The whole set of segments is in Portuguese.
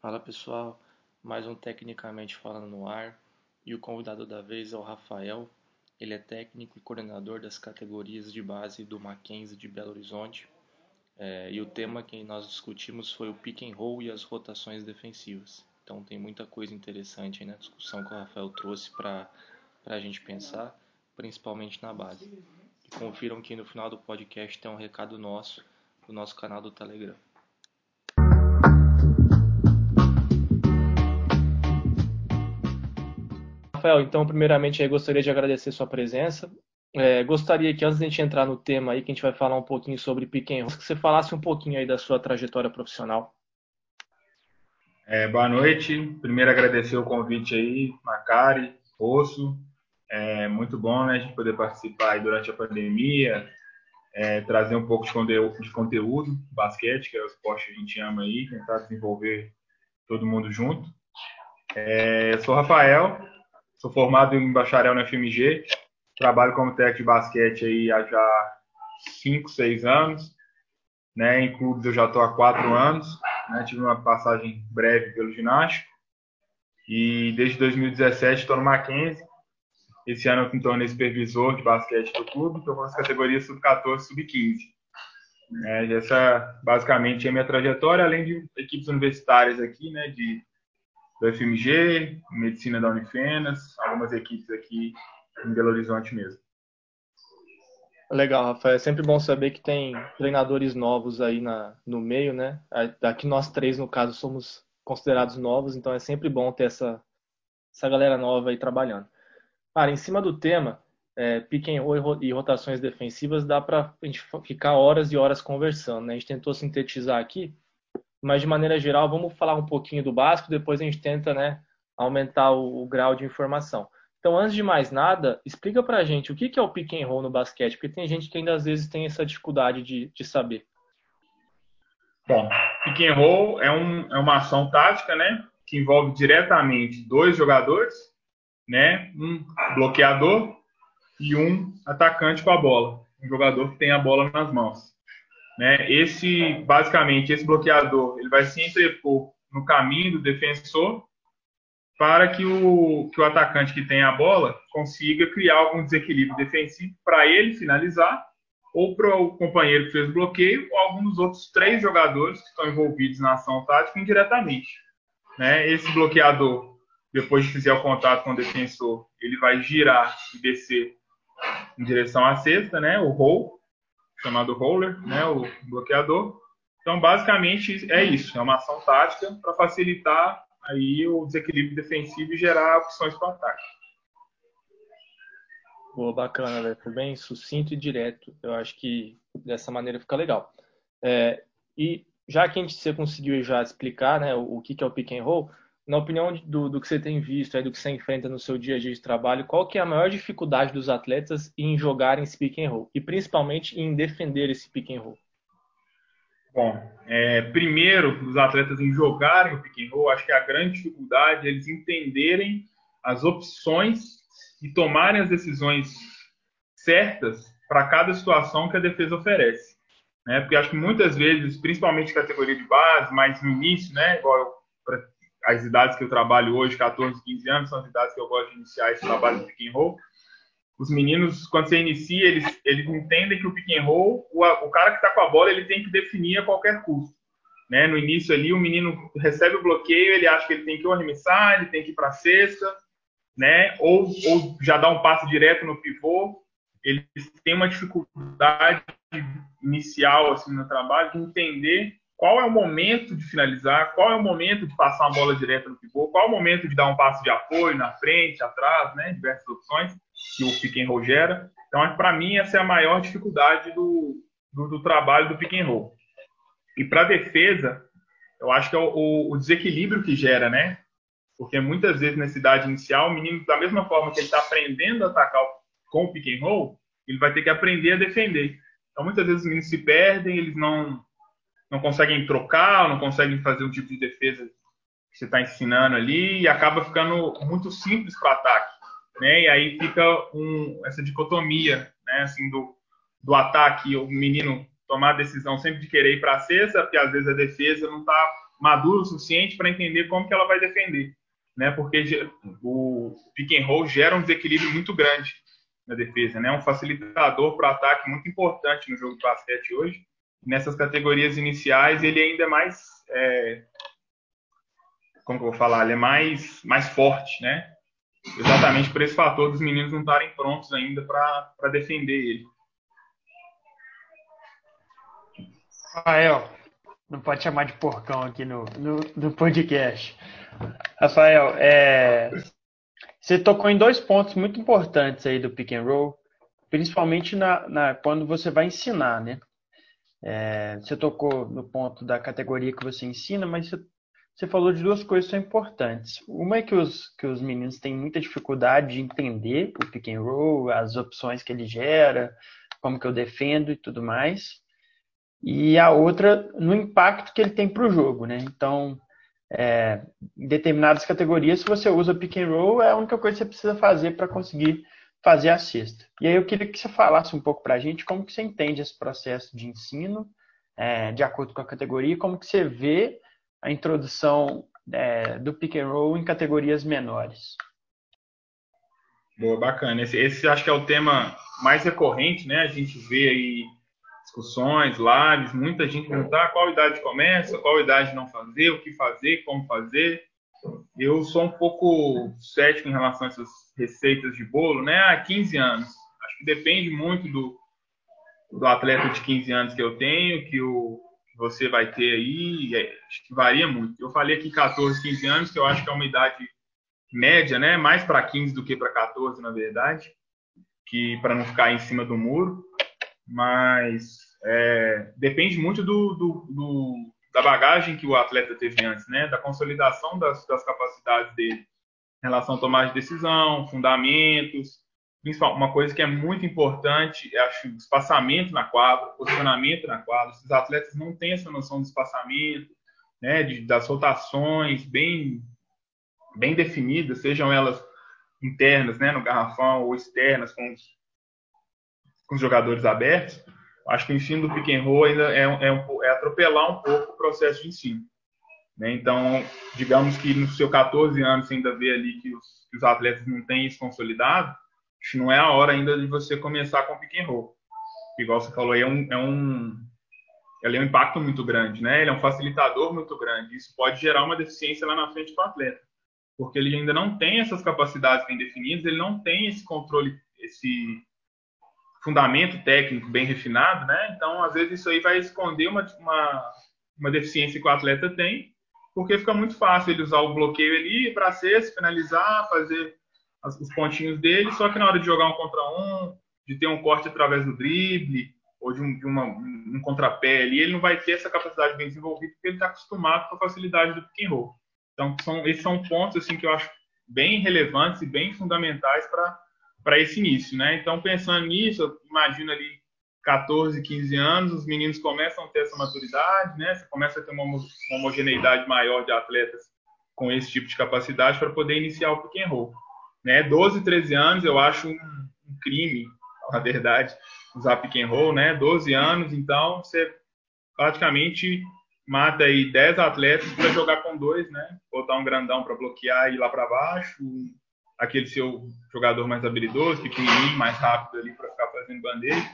Fala pessoal, mais um Tecnicamente Falando no Ar e o convidado da vez é o Rafael. Ele é técnico e coordenador das categorias de base do Mackenzie de Belo Horizonte. É, e o tema que nós discutimos foi o pick and roll e as rotações defensivas. Então tem muita coisa interessante aí na discussão que o Rafael trouxe para a gente pensar, principalmente na base. E confiram que no final do podcast tem um recado nosso do nosso canal do Telegram. Rafael, então, primeiramente, eu gostaria de agradecer sua presença. É, gostaria que, antes de a gente entrar no tema aí, que a gente vai falar um pouquinho sobre Piquen, que você falasse um pouquinho aí da sua trajetória profissional. É, boa noite. Primeiro, agradecer o convite aí, Macari, Osso. É muito bom né, a gente poder participar durante a pandemia, é, trazer um pouco de conteúdo, de conteúdo, basquete, que é o esporte que a gente ama aí, tentar desenvolver todo mundo junto. É, eu sou Rafael, Sou formado em bacharel na FMG, trabalho como técnico de basquete aí há já 5, 6 anos. Né? Em clubes eu já estou há 4 anos. Né? Tive uma passagem breve pelo ginástico. E desde 2017 estou no Mackenzie. Esse ano eu me tornei supervisor de basquete do clube, estou com as categorias sub-14 sub-15. É, essa basicamente é a minha trajetória, além de equipes universitárias aqui, né, de do FMG, Medicina da Unifenas, algumas equipes aqui em Belo Horizonte mesmo. Legal, Rafael. É sempre bom saber que tem treinadores novos aí na, no meio, né? Aqui nós três, no caso, somos considerados novos, então é sempre bom ter essa, essa galera nova aí trabalhando. Cara, em cima do tema, é, pick and roll e rotações defensivas, dá para a gente ficar horas e horas conversando, né? A gente tentou sintetizar aqui, mas de maneira geral, vamos falar um pouquinho do básico, depois a gente tenta né, aumentar o, o grau de informação. Então, antes de mais nada, explica pra gente o que é o pick and roll no basquete, porque tem gente que ainda às vezes tem essa dificuldade de, de saber. Bom, pick and roll é, um, é uma ação tática, né, que envolve diretamente dois jogadores, né, um bloqueador e um atacante com a bola, um jogador que tem a bola nas mãos. Né? Esse, basicamente, esse bloqueador ele vai se entrepor no caminho do defensor para que o, que o atacante que tem a bola consiga criar algum desequilíbrio defensivo para ele finalizar ou para o companheiro que fez o bloqueio ou algum dos outros três jogadores que estão envolvidos na ação tática indiretamente. Né? Esse bloqueador, depois de fizer o contato com o defensor, ele vai girar e descer em direção à cesta, né? o roll, chamado roller, né, o bloqueador. Então, basicamente é isso, é uma ação tática para facilitar aí o desequilíbrio defensivo e gerar opções para o ataque. Boa, bacana, velho. Foi bem sucinto e direto. Eu acho que dessa maneira fica legal. É, e já que a gente você conseguiu já explicar né, o, o que, que é o pick and roll, na opinião do, do que você tem visto, aí, do que você enfrenta no seu dia a dia de trabalho, qual que é a maior dificuldade dos atletas em jogar esse pick and roll? E principalmente em defender esse pick and roll? Bom, é, primeiro, os atletas em jogarem o pick and roll, acho que a grande dificuldade é eles entenderem as opções e tomarem as decisões certas para cada situação que a defesa oferece. Né? Porque acho que muitas vezes, principalmente categoria de base, mas no início, né, igual eu as idades que eu trabalho hoje, 14, 15 anos, são as idades que eu gosto de iniciar esse trabalho de pick and roll. Os meninos, quando você inicia, eles, eles entendem que o pick and roll, o, o cara que está com a bola, ele tem que definir a qualquer custo. Né? No início ali, o menino recebe o bloqueio, ele acha que ele tem que arremessar, ele tem que ir para a cesta, né? ou, ou já dá um passe direto no pivô. Eles têm uma dificuldade inicial assim no trabalho de entender qual é o momento de finalizar, qual é o momento de passar uma bola direta no pivô, qual é o momento de dar um passo de apoio na frente, atrás, né, diversas opções que o pick and roll gera. Então, para mim, essa é a maior dificuldade do, do, do trabalho do pick and roll. E para defesa, eu acho que é o, o, desequilíbrio que gera, né? Porque muitas vezes nessa idade inicial, o menino, da mesma forma que ele está aprendendo a atacar com o pick and roll, ele vai ter que aprender a defender. Então, muitas vezes os meninos se perdem, eles não não conseguem trocar, não conseguem fazer um tipo de defesa que você está ensinando ali e acaba ficando muito simples para ataque, né? E aí fica um, essa dicotomia, né? Assim do, do ataque, o menino tomar a decisão sempre de querer ir para a cesta, porque às vezes a defesa não está madura o suficiente para entender como que ela vai defender, né? Porque o pick and roll gera um desequilíbrio muito grande na defesa, né? Um facilitador para o ataque muito importante no jogo de basquete hoje. Nessas categorias iniciais ele ainda é mais é, como que eu vou falar, ele é mais mais forte, né? Exatamente por esse fator dos meninos não estarem prontos ainda para defender ele. Rafael, não pode chamar de porcão aqui no, no, no podcast. Rafael, é, você tocou em dois pontos muito importantes aí do pick and roll, principalmente na, na quando você vai ensinar, né? É, você tocou no ponto da categoria que você ensina, mas você, você, falou de duas coisas que são importantes. Uma é que os, que os meninos têm muita dificuldade de entender o pick and roll, as opções que ele gera, como que eu defendo e tudo mais e a outra no impacto que ele tem para o jogo, né? Então, é, em determinadas categorias, se você usa pick and roll, é a única coisa que você precisa fazer para conseguir fazer a cesta. E aí eu queria que você falasse um pouco para a gente como que você entende esse processo de ensino, é, de acordo com a categoria, como que você vê a introdução é, do pick and roll em categorias menores. Boa, bacana. Esse, esse acho que é o tema mais recorrente, né? A gente vê aí discussões, lives, muita gente perguntar qual idade começa, qual idade não fazer, o que fazer, como fazer. Eu sou um pouco cético em relação a essas receitas de bolo, né? Há 15 anos. Acho que depende muito do, do atleta de 15 anos que eu tenho, que o que você vai ter aí, é, acho que varia muito. Eu falei aqui 14, 15 anos, que eu acho que é uma idade média, né? Mais para 15 do que para 14, na verdade, que para não ficar em cima do muro mas é, depende muito do, do, do, da bagagem que o atleta teve antes, né? Da consolidação das, das capacidades dele em relação a tomar de decisão, fundamentos, principal, uma coisa que é muito importante, é acho, espaçamento na quadra, posicionamento na quadra. Os atletas não têm essa noção de espaçamento, né? De, das rotações bem bem definidas, sejam elas internas, né, no garrafão ou externas com os com os jogadores abertos, acho que o ensino do pick roll ainda é, é, é atropelar um pouco o processo de ensino. Né? Então, digamos que no seu 14 anos você ainda vê ali que os, que os atletas não têm isso consolidado, acho que não é a hora ainda de você começar com o pick roll. Igual você falou, é um, é um, ele é um impacto muito grande, né? Ele é um facilitador muito grande. Isso pode gerar uma deficiência lá na frente para o atleta, porque ele ainda não tem essas capacidades bem definidas, ele não tem esse controle, esse fundamento técnico bem refinado, né? Então, às vezes, isso aí vai esconder uma, uma, uma deficiência que o atleta tem, porque fica muito fácil ele usar o bloqueio ali para cesta, finalizar, fazer os pontinhos dele, só que na hora de jogar um contra um, de ter um corte através do drible, ou de, um, de uma, um contrapé ali, ele não vai ter essa capacidade bem desenvolvida, porque ele está acostumado com a facilidade do pick and roll. Então, são, esses são pontos assim que eu acho bem relevantes e bem fundamentais para para esse início, né? Então, pensando nisso, eu imagino ali 14, 15 anos, os meninos começam a ter essa maturidade, né? Você começa a ter uma, homogeneidade maior de atletas com esse tipo de capacidade para poder iniciar o pick and roll. Né? 12, 13 anos eu acho um, um crime, na verdade, usar pick and roll, né? 12 anos, então você praticamente mata aí 10 atletas para jogar com dois, né? Botar um grandão para bloquear e ir lá para baixo, aquele seu jogador mais habilidoso, pequenininho, mais rápido ali para ficar fazendo bandeja,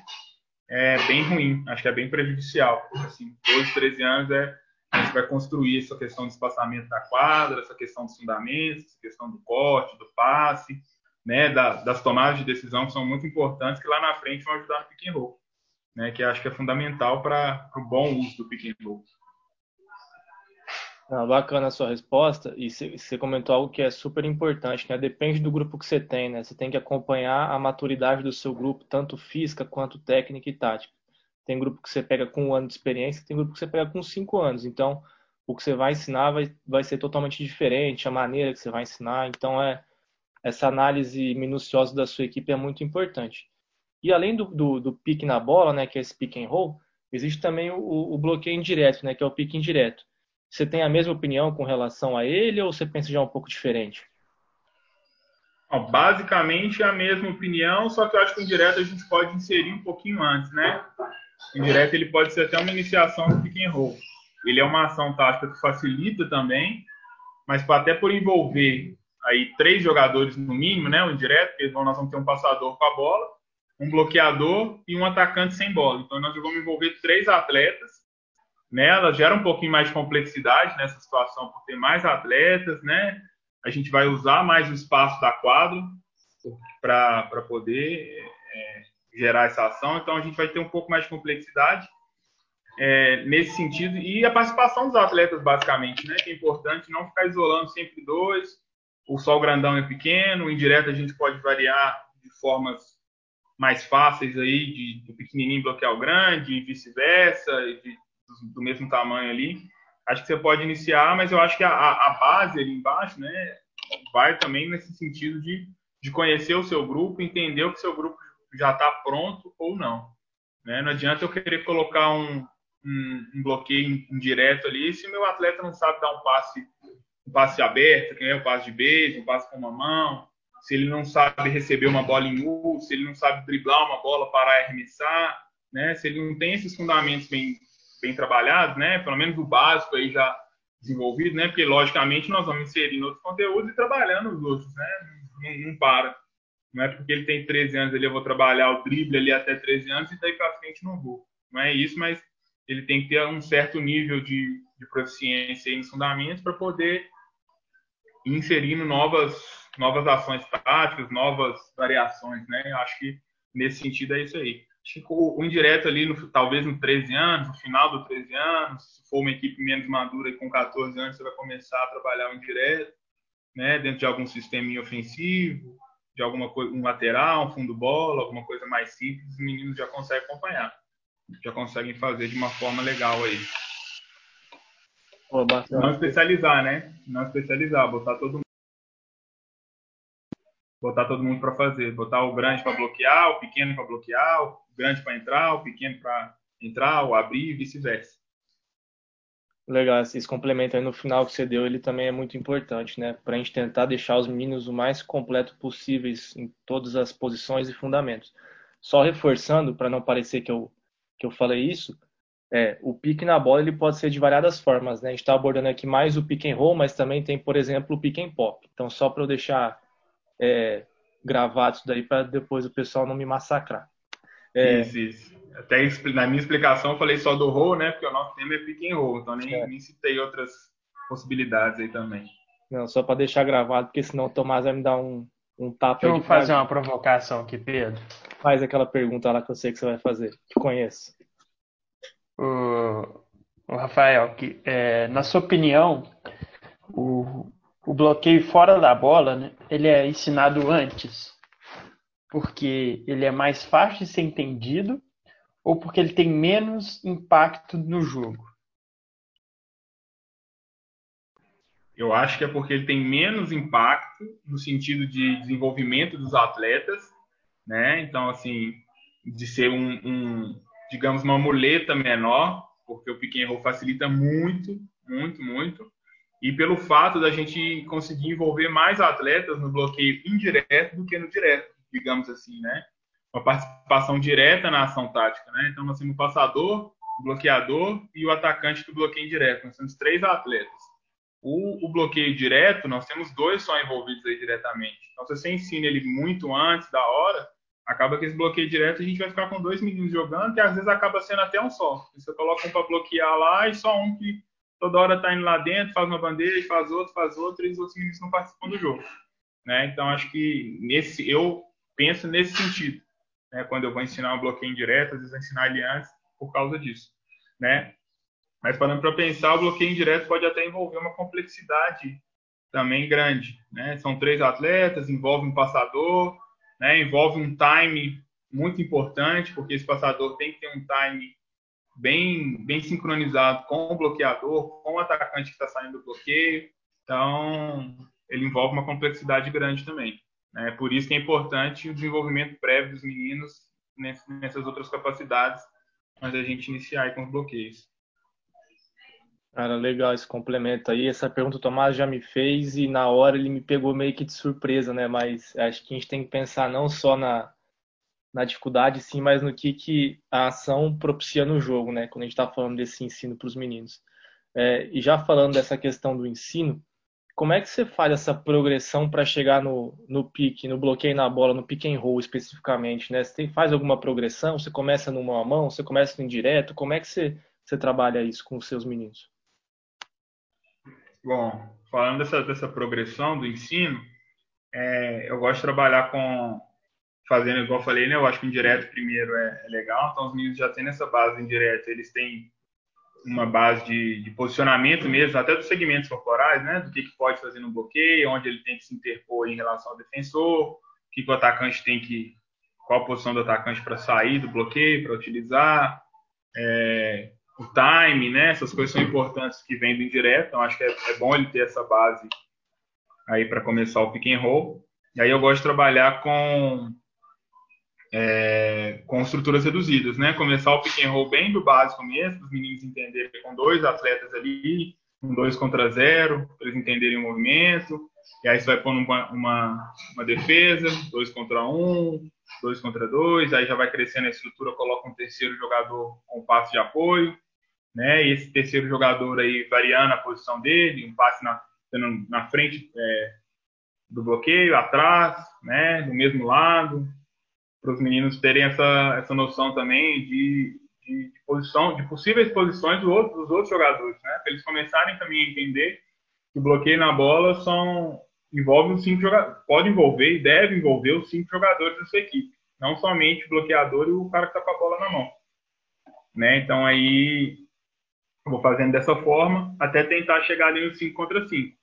é bem ruim. Acho que é bem prejudicial. Assim, 12, 13 anos é a gente vai construir essa questão de espaçamento da quadra, essa questão dos fundamentos, essa questão do corte, do passe, né, da, das tomadas de decisão que são muito importantes que lá na frente vão ajudar no pick and roll, né, que acho que é fundamental para o bom uso do pick and roll. Ah, bacana a sua resposta. E você comentou algo que é super importante, né? Depende do grupo que você tem, né? Você tem que acompanhar a maturidade do seu grupo, tanto física quanto técnica e tática. Tem grupo que você pega com um ano de experiência, tem grupo que você pega com cinco anos. Então, o que você vai ensinar vai, vai ser totalmente diferente, a maneira que você vai ensinar. Então, é essa análise minuciosa da sua equipe é muito importante. E além do, do, do pique na bola, né, que é esse pick and roll, existe também o, o bloqueio indireto, né, que é o pique indireto. Você tem a mesma opinião com relação a ele ou você pensa já um pouco diferente? basicamente a mesma opinião, só que eu acho que o indireto a gente pode inserir um pouquinho antes, né? O indireto ele pode ser até uma iniciação do pick and roll. ele é uma ação tática que facilita também, mas até por envolver aí três jogadores no mínimo, né, o indireto, porque nós vamos ter um passador com a bola, um bloqueador e um atacante sem bola. Então nós vamos envolver três atletas. Né, ela gera um pouquinho mais de complexidade nessa situação por ter mais atletas, né? A gente vai usar mais o espaço da quadra para poder é, gerar essa ação. Então a gente vai ter um pouco mais de complexidade é, nesse sentido e a participação dos atletas basicamente, né? Que é importante não ficar isolando sempre dois. O sol grandão é pequeno, o indireto a gente pode variar de formas mais fáceis aí, de, de pequenininho bloquear o grande, e vice-versa, do mesmo tamanho ali. Acho que você pode iniciar, mas eu acho que a, a base ali embaixo, né, vai também nesse sentido de, de conhecer o seu grupo, entender o que seu grupo já está pronto ou não. Né? Não adianta eu querer colocar um, um, um bloqueio indireto ali se meu atleta não sabe dar um passe um passe aberto, que é o passe de beijo, um passe com uma mão, se ele não sabe receber uma bola em U, se ele não sabe driblar uma bola para arremessar, né? Se ele não tem esses fundamentos bem, bem trabalhados, né? Pelo menos o básico aí já desenvolvido, né? Porque logicamente nós vamos inserir outros conteúdos e trabalhando os outros, né? Não, não, para. Não é porque ele tem 13 anos ele eu vou trabalhar o drible ali até 13 anos e daí para frente não vou. Não é isso, mas ele tem que ter um certo nível de, de proficiência nos fundamentos para poder ir inserindo novas novas ações táticas, novas variações, né? Acho que nesse sentido é isso aí. Acho que o, o indireto ali, no, talvez no 13 anos, no final do 13 anos, se for uma equipe menos madura e com 14 anos, você vai começar a trabalhar o indireto, né? Dentro de algum sistema ofensivo, de alguma coisa, um lateral, um fundo bola, alguma coisa mais simples, os meninos já conseguem acompanhar, já conseguem fazer de uma forma legal aí. não especializar, né? Não especializar, botar todo botar todo mundo para fazer, botar o grande para bloquear, o pequeno para bloquear, o grande para entrar, o pequeno para entrar, o abrir e vice-versa. Legal, esse complemento aí no final que você deu, ele também é muito importante, né? Para a gente tentar deixar os meninos o mais completo possíveis em todas as posições e fundamentos. Só reforçando, para não parecer que eu, que eu falei isso, é, o pique na bola ele pode ser de variadas formas, né? A gente está abordando aqui mais o pick and roll, mas também tem, por exemplo, o pick and pop. Então, só para eu deixar é, gravado isso daí para depois o pessoal não me massacrar. É... Isso, isso. Até na minha explicação eu falei só do roll, né? Porque o nosso tema é pick and roll, então nem, é. nem citei outras possibilidades aí também. Não, só para deixar gravado, porque senão o Tomás vai me dar um, um tapa. Deixa eu fazer uma provocação aqui, Pedro. Faz aquela pergunta lá que eu sei que você vai fazer. Te conheço. O, o Rafael, que, é, na sua opinião, o, o bloqueio fora da bola, né, ele é ensinado antes, porque ele é mais fácil de ser entendido ou porque ele tem menos impacto no jogo? Eu acho que é porque ele tem menos impacto no sentido de desenvolvimento dos atletas, né? Então, assim, de ser um, um digamos, uma muleta menor, porque o pick facilita muito, muito, muito e pelo fato da gente conseguir envolver mais atletas no bloqueio indireto do que no direto, digamos assim, né? Uma participação direta na ação tática, né? Então nós temos o passador, o bloqueador e o atacante do bloqueio indireto. Nós temos três atletas. O, o, bloqueio direto, nós temos dois só envolvidos aí diretamente. Então, se você ensina ele muito antes da hora, acaba que esse bloqueio direto a gente vai ficar com dois meninos jogando, que às vezes acaba sendo até um só. Você coloca um para bloquear lá e só um que toda hora tá indo lá dentro, faz uma bandeja, faz outro, faz outro, e os outros meninos não participam do jogo. Né? Então, acho que nesse, eu penso nesse sentido. Né? Quando eu vou ensinar um bloqueio indireto, às vezes eu ensinar ele antes por causa disso. Né? Mas parando para pensar, o bloqueio indireto pode até envolver uma complexidade também grande. Né? São três atletas, envolve um passador, né? envolve um time muito importante, porque esse passador tem que ter um time bem, bem sincronizado com o bloqueador, com o atacante que está saindo do bloqueio. Então, ele envolve uma complexidade grande também. É por isso que é importante o desenvolvimento prévio dos meninos nessas outras capacidades, mas a gente iniciar com os bloqueios. Cara, legal esse complemento aí. Essa pergunta o Tomás já me fez e na hora ele me pegou meio que de surpresa, né? Mas acho que a gente tem que pensar não só na, na dificuldade, sim, mas no que, que a ação propicia no jogo, né? Quando a gente está falando desse ensino para os meninos. É, e já falando dessa questão do ensino, como é que você faz essa progressão para chegar no, no pique, no bloqueio na bola, no pick and roll especificamente, né? Você tem, faz alguma progressão? Você começa no mão a mão? Você começa no indireto? Como é que você, você trabalha isso com os seus meninos? Bom, falando dessa, dessa progressão do ensino, é, eu gosto de trabalhar com fazendo igual eu falei, né? Eu acho que o indireto primeiro é, é legal, então os meninos já têm essa base indireto, eles têm uma base de, de, posicionamento mesmo, até dos segmentos corporais, né? Do que, que pode fazer no bloqueio, onde ele tem que se interpor em relação ao defensor, o que, que o atacante tem que. qual posição do atacante para sair do bloqueio, para utilizar, é, o time, né? Essas coisas são importantes que vêm do indireto, então acho que é, é bom ele ter essa base aí para começar o pick and roll. E aí eu gosto de trabalhar com é, com estruturas reduzidas, né? Começar o pick and roll bem do básico mesmo, os meninos entenderem com dois atletas ali, um dois contra zero, para eles entenderem o movimento. E aí você vai pondo uma, uma, uma, defesa, dois contra um, dois contra dois, aí já vai crescendo a estrutura, coloca um terceiro jogador com passe de apoio, né? E esse terceiro jogador aí variando a posição dele, um passe na, na frente é, do bloqueio, atrás, né? Do mesmo lado, para os meninos terem essa, essa noção também de, de, de, posição, de possíveis posições dos outros jogadores, né? Para eles começarem também a entender que o bloqueio na bola são envolve os cinco jogadores, pode envolver e deve envolver os cinco jogadores da sua equipe, não somente o bloqueador e o cara que está com a bola na mão, né? Então aí vou fazendo dessa forma até tentar chegar ali no 5 contra 5.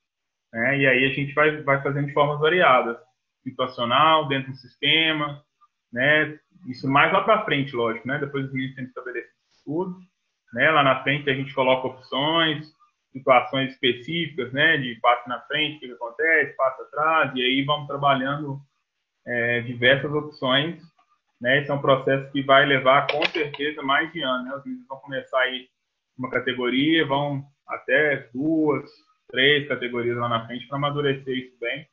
Né? E aí a gente vai, vai fazendo de formas variadas, situacional, dentro do sistema, né? Isso mais lá para frente, lógico, né? Depois os meninos têm que estabelecer tudo, né? Lá na frente a gente coloca opções, situações específicas, né? De passe na frente, o que, acontece, passe atrás, e aí vamos trabalhando é, diversas opções, né? Esse é um processo que vai levar com certeza mais de ano, né? Os meninos vão começar aí uma categoria, vão até duas, três categorias lá na frente para amadurecer isso bem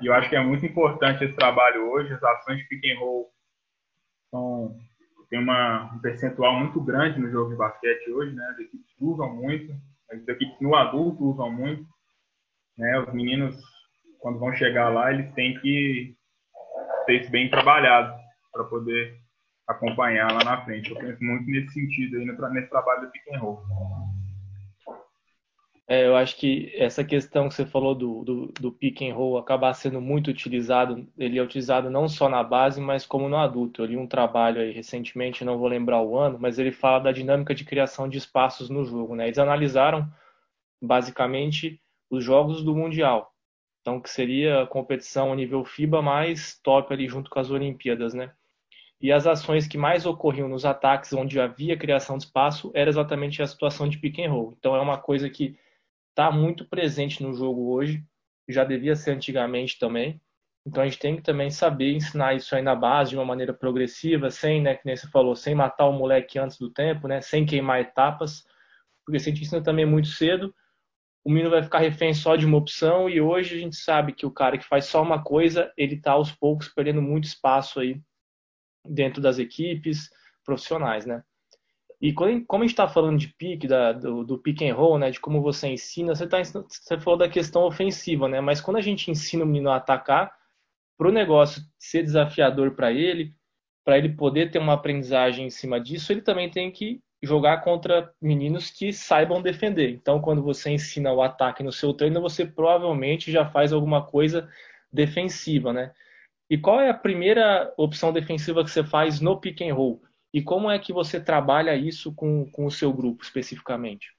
e eu acho que é muito importante esse trabalho hoje. As ações de pick and roll são, tem uma, um percentual muito grande no jogo de basquete hoje, né? As equipes usam muito, as equipes no adulto usam muito. Né? Os meninos, quando vão chegar lá, eles têm que ter isso bem trabalhado para poder acompanhar lá na frente. Eu penso muito nesse sentido aí, nesse trabalho do pick and roll. É, eu acho que essa questão que você falou do, do, do, pick and roll acabar sendo muito utilizado, ele é utilizado não só na base, mas como no adulto. Eu li um trabalho aí recentemente, não vou lembrar o ano, mas ele fala da dinâmica de criação de espaços no jogo. Né? Eles analisaram basicamente os jogos do Mundial. Então, que seria a competição a nível FIBA mais top ali junto com as Olimpíadas, né? E as ações que mais ocorriam nos ataques onde havia criação de espaço era exatamente a situação de pick and roll. Então, é uma coisa que está muito presente no jogo hoje, já devia ser antigamente também. Então a gente tem que também saber ensinar isso aí na base de uma maneira progressiva, sem, né, que nem você falou, sem matar o moleque antes do tempo, né, sem queimar etapas, porque se a gente ensina também muito cedo, o menino vai ficar refém só de uma opção e hoje a gente sabe que o cara que faz só uma coisa, ele está aos poucos perdendo muito espaço aí dentro das equipes profissionais, né? E quando, como a gente está falando de pique, da, do, do pick and roll, né, de como você ensina, você, tá, você falou da questão ofensiva, né? Mas quando a gente ensina o menino a atacar, para o negócio ser desafiador para ele, para ele poder ter uma aprendizagem em cima disso, ele também tem que jogar contra meninos que saibam defender. Então, quando você ensina o ataque no seu treino, você provavelmente já faz alguma coisa defensiva, né? E qual é a primeira opção defensiva que você faz no pick and roll? E como é que você trabalha isso com, com o seu grupo especificamente?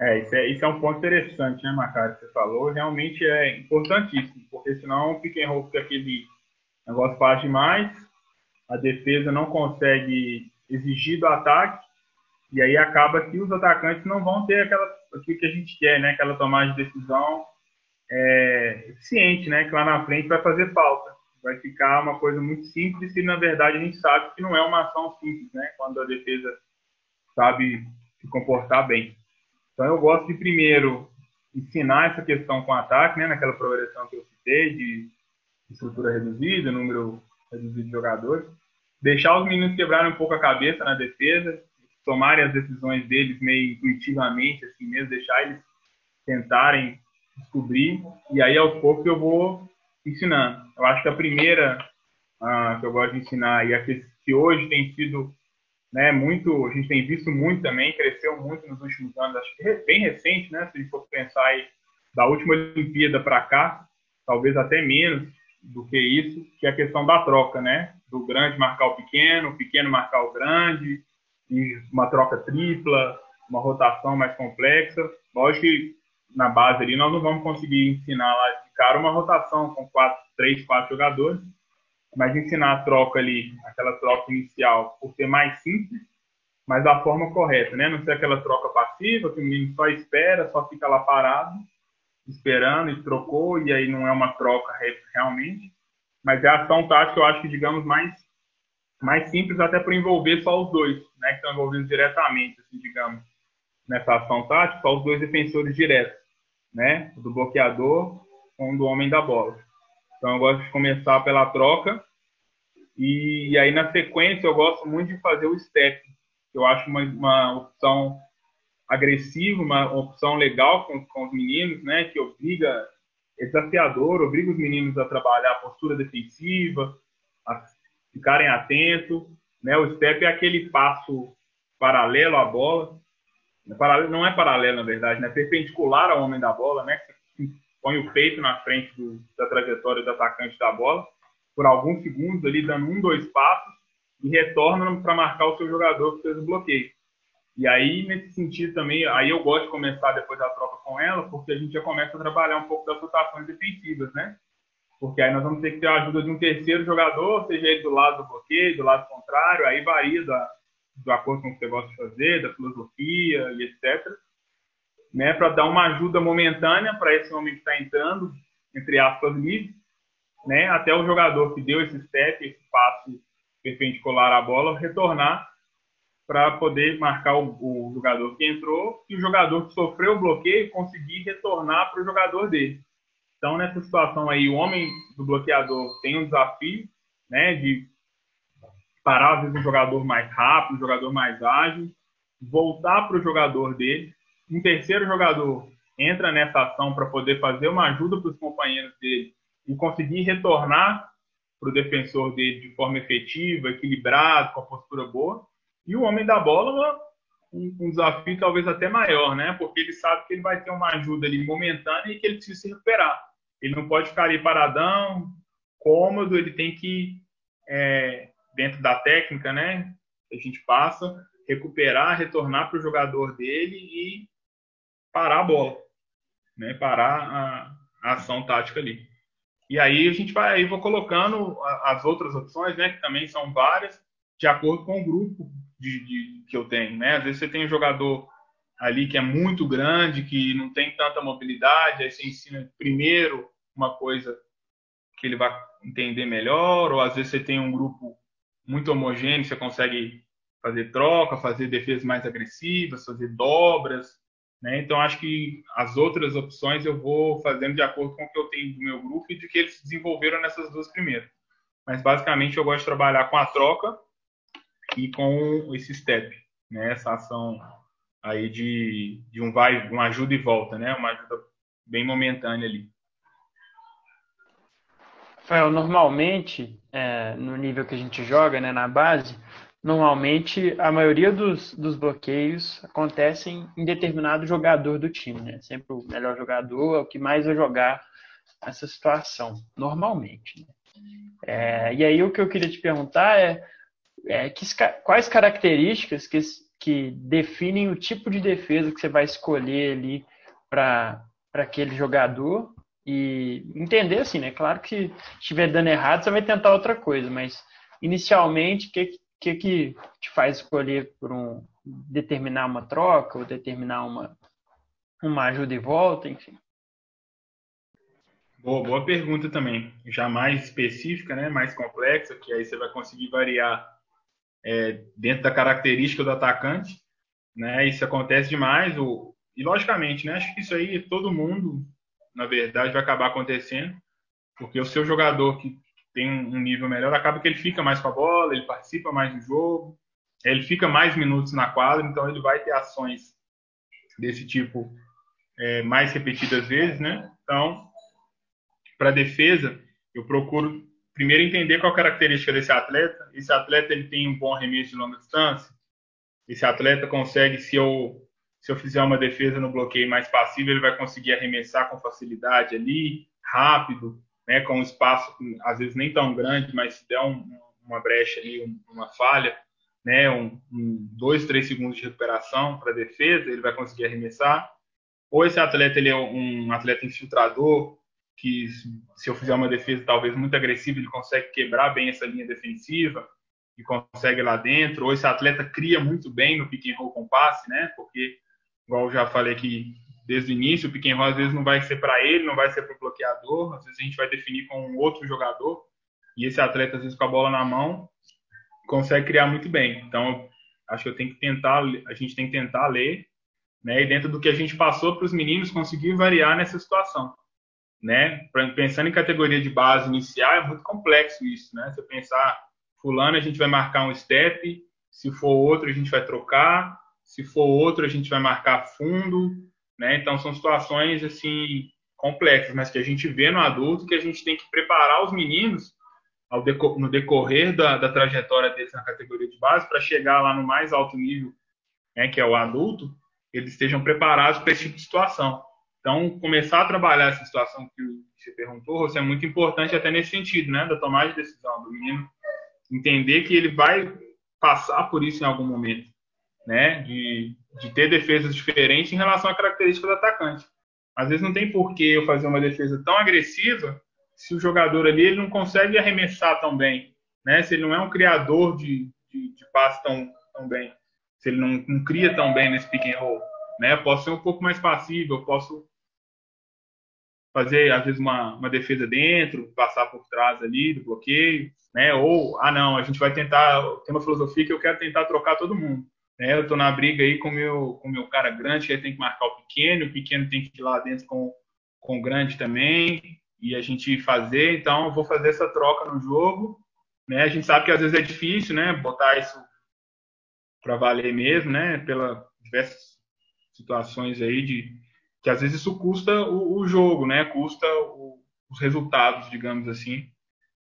É isso, é, isso é um ponto interessante, né, Macari, que você falou. Realmente é importantíssimo, porque senão o pick and roll fica aquele negócio fácil demais, a defesa não consegue exigir do ataque, e aí acaba que os atacantes não vão ter aquela, aquilo que a gente quer, né, aquela tomada de decisão é, eficiente, né, que lá na frente vai fazer falta vai ficar uma coisa muito simples e na verdade a gente sabe que não é uma ação simples, né? Quando a defesa sabe se comportar bem. Então eu gosto de primeiro ensinar essa questão com o ataque, né? Naquela progressão que eu citei de estrutura reduzida, número reduzido de jogadores, deixar os meninos quebrarem um pouco a cabeça na defesa, tomarem as decisões deles meio intuitivamente, assim mesmo, deixar eles tentarem descobrir, e aí aos poucos eu vou ensinando. Eu acho que a primeira uh, que eu gosto de ensinar, e a que, que hoje tem sido né, muito, a gente tem visto muito também, cresceu muito nos últimos anos, acho que bem recente, né, se a gente for pensar aí, da última Olimpíada para cá, talvez até menos do que isso, que é a questão da troca, né, do grande marcar o pequeno, o pequeno marcar o grande, uma troca tripla, uma rotação mais complexa. Lógico que na base ali nós não vamos conseguir ensinar lá cara uma rotação com quatro, três, quatro jogadores, mas ensinar a troca ali, aquela troca inicial, por ser mais simples, mas da forma correta, né? Não ser aquela troca passiva, que o menino só espera, só fica lá parado, esperando e trocou, e aí não é uma troca realmente, mas é a ação tática, eu acho que, digamos, mais, mais simples, até para envolver só os dois, né? Que estão envolvidos diretamente, assim, digamos, nessa ação tática, só os dois defensores diretos, né? O do bloqueador do homem da bola. Então eu gosto de começar pela troca. E, e aí na sequência eu gosto muito de fazer o step. Eu acho uma, uma opção agressiva, uma opção legal com, com os meninos, né? Que obriga, é desafiador, obriga os meninos a trabalhar a postura defensiva, a ficarem atentos. Né? O step é aquele passo paralelo à bola. Não é paralelo, na verdade, né? Perpendicular ao homem da bola, né? Põe o peito na frente do, da trajetória do atacante da bola, por alguns segundos ali, dando um, dois passos, e retorna para marcar o seu jogador que fez o bloqueio. E aí, nesse sentido também, aí eu gosto de começar depois da troca com ela, porque a gente já começa a trabalhar um pouco das rotações defensivas, né? Porque aí nós vamos ter que ter a ajuda de um terceiro jogador, seja ele do lado do bloqueio, do lado contrário, aí varia da, do acordo com o que você gosta de fazer, da filosofia e etc né, para dar uma ajuda momentânea para esse homem que está entrando, entre aspas, livre, né, até o jogador que deu esse step, esse passo perpendicular à bola, retornar para poder marcar o, o, jogador que entrou e o jogador que sofreu o bloqueio conseguir retornar para o jogador dele. Então, nessa situação aí, o homem do bloqueador tem um desafio né, de parar, às vezes, um jogador mais rápido, um jogador mais ágil, voltar para o jogador dele, um terceiro jogador entra nessa ação para poder fazer uma ajuda para os companheiros dele e conseguir retornar para o defensor dele de forma efetiva, equilibrado, com a postura boa. E o homem da bola, um, um, desafio talvez até maior, né? Porque ele sabe que ele vai ter uma ajuda ali momentânea e que ele precisa se recuperar. Ele não pode ficar ali paradão, cômodo, ele tem que, é, dentro da técnica, né? A gente passa, recuperar, retornar para o jogador dele e parar a bola, né? Parar a, a ação tática ali. E aí a gente vai aí vou colocando as outras opções, né? Que também são várias, de acordo com o grupo de, de, que eu tenho, né? Às vezes você tem um jogador ali que é muito grande, que não tem tanta mobilidade, aí você ensina primeiro uma coisa que ele vai entender melhor, ou às vezes você tem um grupo muito homogêneo, você consegue fazer troca, fazer defesas mais agressivas, fazer dobras, né? Então, acho que as outras opções eu vou fazendo de acordo com o que eu tenho do meu grupo e de que eles desenvolveram nessas duas primeiras. Mas, basicamente, eu gosto de trabalhar com a troca e com esse step, né? essa ação aí de, de um vai, uma ajuda e volta, né? uma ajuda bem momentânea ali. Rafael, normalmente, é, no nível que a gente joga, né, na base, normalmente a maioria dos, dos bloqueios acontecem em determinado jogador do time, né? Sempre o melhor jogador é o que mais vai jogar essa situação, normalmente. Né? É, e aí o que eu queria te perguntar é, é que, quais características que, que definem o tipo de defesa que você vai escolher ali para aquele jogador e entender assim, né? Claro que se estiver dando errado, você vai tentar outra coisa, mas inicialmente, o que, que que te faz escolher por um determinar uma troca ou determinar uma uma ajuda e volta, enfim? Boa, boa pergunta também. Já mais específica, né, mais complexa, que aí você vai conseguir variar é, dentro da característica do atacante, né? Isso acontece demais. O, e logicamente, né? Acho que isso aí todo mundo, na verdade, vai acabar acontecendo, porque o seu jogador que tem um nível melhor, acaba que ele fica mais com a bola, ele participa mais do jogo, ele fica mais minutos na quadra, então ele vai ter ações desse tipo é, mais repetidas vezes, né? Então, para defesa, eu procuro primeiro entender qual a característica desse atleta. Esse atleta ele tem um bom arremesso de longa distância. Esse atleta consegue, se eu se eu fizer uma defesa no bloqueio mais passivo, ele vai conseguir arremessar com facilidade ali, rápido, né, com um espaço às vezes nem tão grande, mas se der um, uma brecha ali, uma falha, né, um, um, dois, três segundos de recuperação para defesa, ele vai conseguir arremessar. Ou esse atleta ele é um atleta infiltrador, que se eu fizer uma defesa talvez muito agressiva, ele consegue quebrar bem essa linha defensiva e consegue lá dentro. Ou esse atleta cria muito bem no pick and roll com passe, né? Porque, igual eu já falei aqui desde o início, o pick às vezes não vai ser para ele, não vai ser para o bloqueador, às vezes a gente vai definir com um outro jogador e esse atleta às vezes com a bola na mão consegue criar muito bem. Então, acho que eu tenho que tentar, a gente tem que tentar ler, né? E dentro do que a gente passou para os meninos conseguir variar nessa situação né? Pensando em categoria de base inicial, é muito complexo isso, né? Você pensar, fulano a gente vai marcar um step, se for outro a gente vai trocar, se for outro a gente vai marcar fundo, né? Então são situações assim complexas, mas que a gente vê no adulto que a gente tem que preparar os meninos decor no decorrer da, da, trajetória deles na categoria de base para chegar lá no mais alto nível, né, que é o adulto, eles estejam preparados para esse tipo de situação. Então, começar a trabalhar essa situação que você perguntou, é muito importante até nesse sentido, né, da tomada de decisão do menino entender que ele vai passar por isso em algum momento, né, de, de ter defesas diferentes em relação à característica do atacante. Às vezes não tem porquê eu fazer uma defesa tão agressiva se o jogador ali ele não consegue arremessar tão bem, né, se ele não é um criador de, de, de passe tão, tão bem, se ele não, não cria tão bem nesse pick and roll, né, eu posso ser um pouco mais passivo, eu posso fazer, às vezes, uma, uma defesa dentro, passar por trás ali do bloqueio, né? Ou, ah, não, a gente vai tentar, tem uma filosofia que eu quero tentar trocar todo mundo. Né? Eu tô na briga aí com meu, com meu cara grande, que tem que marcar o pequeno, o pequeno tem que ir lá dentro com, com o grande também, e a gente fazer, então eu vou fazer essa troca no jogo, né? A gente sabe que às vezes é difícil, né? Botar isso para valer mesmo, né? Pela diversas situações aí de que às vezes isso custa o, o jogo, né? Custa o, os resultados, digamos assim,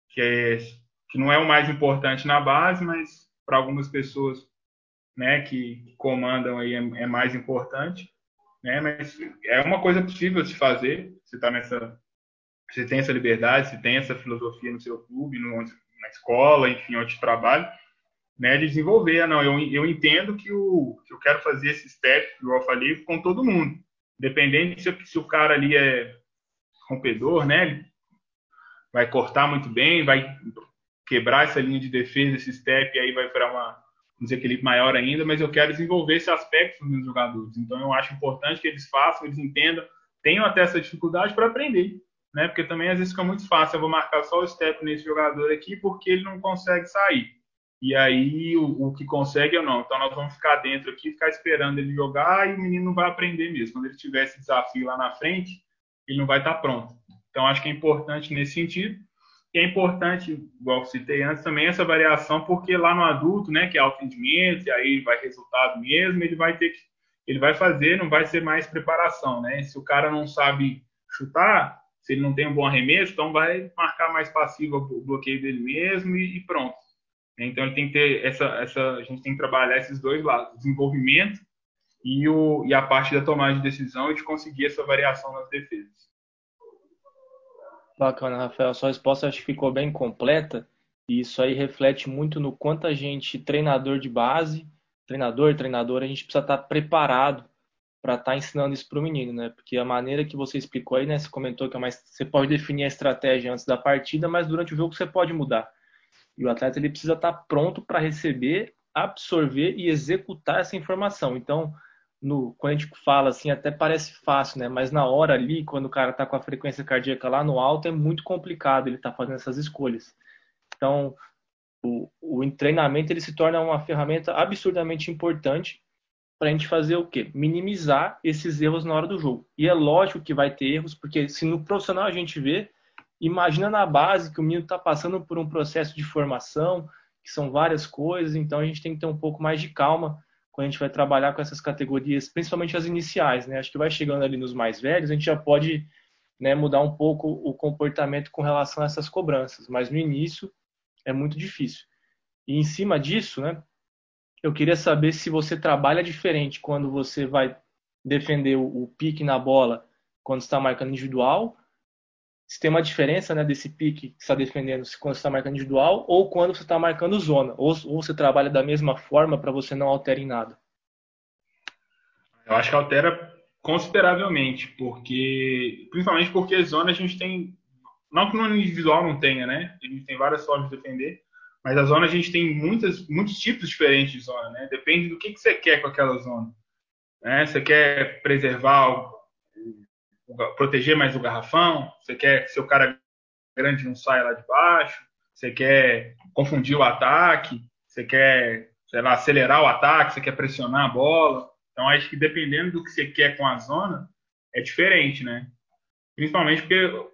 que é que não é o mais importante na base, mas para algumas pessoas, né, que comandam aí é, é, mais importante, né? Mas é uma coisa possível de se fazer. Você está nessa, você tem essa liberdade, você tem essa filosofia no seu clube, no, na escola, enfim, onde trabalha, né, de desenvolver. Não, eu, eu entendo que, o, que eu quero fazer esse step, igual eu falei, com todo mundo. Dependendo se, se o cara ali é rompedor, né? Vai cortar muito bem, vai quebrar essa linha de defesa, esse step, aí vai para uma, um desequilíbrio maior ainda, mas eu quero desenvolver esse aspecto nos meus jogadores. Então eu acho importante que eles façam, eles entendam, tenham até essa dificuldade para aprender, né? Porque também às vezes fica muito fácil, eu vou marcar só o step nesse jogador aqui porque ele não consegue sair e aí o, o, que consegue ou não. Então nós vamos ficar dentro aqui, ficar esperando ele jogar e o menino não vai aprender mesmo. Quando ele tiver esse desafio lá na frente, ele não vai estar pronto. Então acho que é importante nesse sentido. E é importante, igual citei antes, também essa variação, porque lá no adulto, né, que é alto rendimento, e aí vai resultado mesmo, ele vai ter que, ele vai fazer, não vai ser mais preparação, né? Se o cara não sabe chutar, se ele não tem um bom arremesso, então vai marcar mais passivo o bloqueio dele mesmo e, e pronto então ele tem que ter essa, essa, a gente tem que trabalhar esses dois lados, desenvolvimento e, o, e a parte da tomada de decisão e de conseguir essa variação nas defesas. Bacana, Rafael. Sua resposta acho que ficou bem completa e isso aí reflete muito no quanto a gente, treinador de base, treinador, treinadora, a gente precisa estar preparado para estar ensinando isso para o menino, né? Porque a maneira que você explicou aí, né? Você comentou que é mais, você pode definir a estratégia antes da partida, mas durante o jogo você pode mudar. E o atleta ele precisa estar pronto para receber, absorver e executar essa informação. Então, no, quando a gente fala assim, até parece fácil, né? Mas na hora ali, quando o cara está com a frequência cardíaca lá no alto, é muito complicado ele tá fazendo essas escolhas. Então, o, o treinamento ele se torna uma ferramenta absurdamente importante para a gente fazer o quê? Minimizar esses erros na hora do jogo. E é lógico que vai ter erros, porque se no profissional a gente vê, Imagina na base que o menino está passando por um processo de formação, que são várias coisas, então a gente tem que ter um pouco mais de calma quando a gente vai trabalhar com essas categorias, principalmente as iniciais, né? Acho que vai chegando ali nos mais velhos, a gente já pode né, mudar um pouco o comportamento com relação a essas cobranças, mas no início é muito difícil. E em cima disso, né, eu queria saber se você trabalha diferente quando você vai defender o, o pique na bola quando está marcando individual, se tem uma diferença né, desse pique que está defendendo quando você está marcando individual ou quando você está marcando zona, ou, ou você trabalha da mesma forma para você não alterar em nada. Eu acho que altera consideravelmente, porque principalmente porque zona a gente tem, não que no individual não tenha, né? A gente tem várias formas de defender, mas a zona a gente tem muitas, muitos tipos diferentes de zona, né? Depende do que, que você quer com aquela zona. Né? Você quer preservar, proteger mais o garrafão? Você quer que seu cara grande não saia lá de baixo? Você quer confundir o ataque? Você quer, sei lá, acelerar o ataque? Você quer pressionar a bola? Então, acho que dependendo do que você quer com a zona, é diferente, né? Principalmente porque,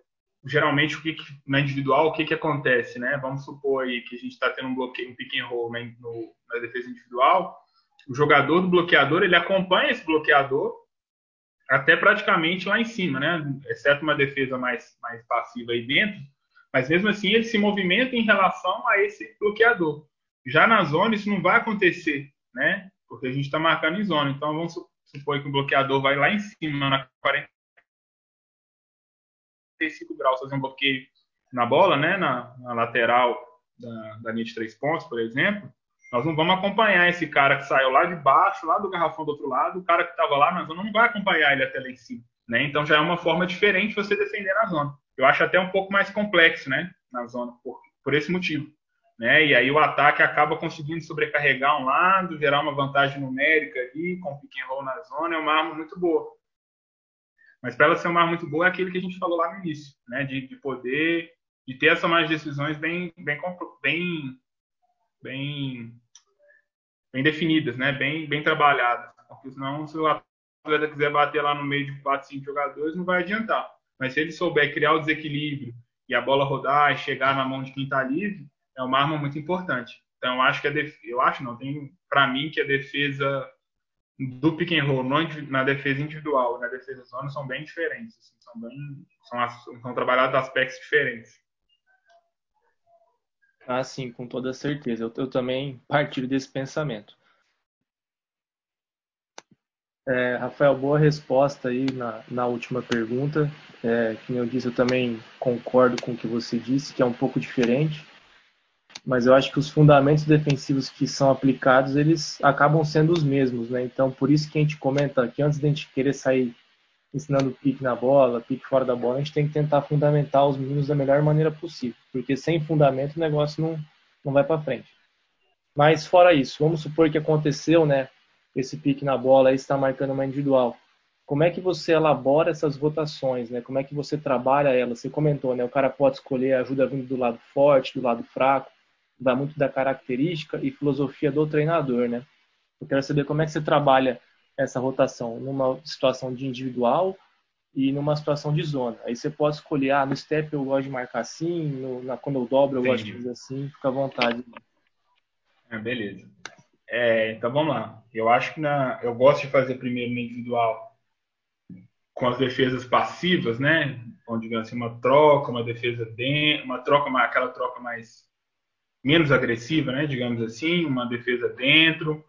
geralmente, o que, na individual, o que, que acontece, né? Vamos supor aí que a gente está tendo um bloqueio, um pick and roll né, no, na defesa individual, o jogador do bloqueador, ele acompanha esse bloqueador até praticamente lá em cima, né? Exceto uma defesa mais, mais passiva aí dentro, mas mesmo assim ele se movimenta em relação a esse bloqueador. Já na zona isso não vai acontecer, né? porque a gente está marcando em zona. Então, vamos supor que o bloqueador vai lá em cima, na 45 graus, fazer um bloqueio na bola, né, na, na lateral da, da linha de três pontos, por exemplo. Nós não vamos acompanhar esse cara que saiu lá de baixo, lá do garrafão do outro lado, o cara que estava lá zona não vai acompanhar ele até lá em cima. Né? Então já é uma forma diferente você defender na zona. Eu acho até um pouco mais complexo né, na zona, por, por esse motivo né? E aí o ataque acaba conseguindo sobrecarregar um lado, gerar uma vantagem numérica ali, com o pick roll na zona, é uma arma muito boa. Mas para ela ser uma arma muito boa é aquilo que a gente falou lá no início, né? De, de poder, de ter essas mais decisões bem, bem, bem, bem, bem definidas, né? Bem, bem trabalhadas. Porque senão, se o atleta quiser bater lá no meio de 4, 5 jogadores, não vai adiantar. Mas se ele souber criar o desequilíbrio e a bola rodar e chegar na mão de quem está livre, é uma arma muito importante. Então, eu acho que a eu acho não, tem para mim que a defesa do pick and roll na defesa individual e na defesa zona são bem diferentes, assim, são bem são, são trabalhados aspectos diferentes. Ah, sim, com toda certeza. Eu, eu também partilho desse pensamento. É, Rafael, boa resposta aí na, na última pergunta. É, como eu disse, eu também concordo com o que você disse, que é um pouco diferente mas eu acho que os fundamentos defensivos que são aplicados, eles acabam sendo os mesmos, né? Então, por isso que a gente comenta que antes de a gente querer sair ensinando pique na bola, pique fora da bola, a gente tem que tentar fundamentar os meninos da melhor maneira possível, porque sem fundamento o negócio não, não vai para frente. Mas fora isso, vamos supor que aconteceu, né? Esse pique na bola, aí está marcando uma individual. Como é que você elabora essas rotações, né? Como é que você trabalha elas? Você comentou, né? O cara pode escolher ajuda vindo do lado forte, do lado fraco vai muito da característica e filosofia do treinador, né? Eu quero saber como é que você trabalha essa rotação numa situação de individual e numa situação de zona. Aí você pode escolher, ah, no step eu gosto de marcar assim, no, na, quando eu dobro eu Entendi. gosto de fazer assim, fica à vontade. É, beleza. É, então vamos lá. Eu acho que na, eu gosto de fazer primeiro no individual com as defesas passivas, né? Onde digamos assim, uma troca, uma defesa dentro, uma troca, uma, aquela troca mais menos agressiva, né, digamos assim, uma defesa dentro.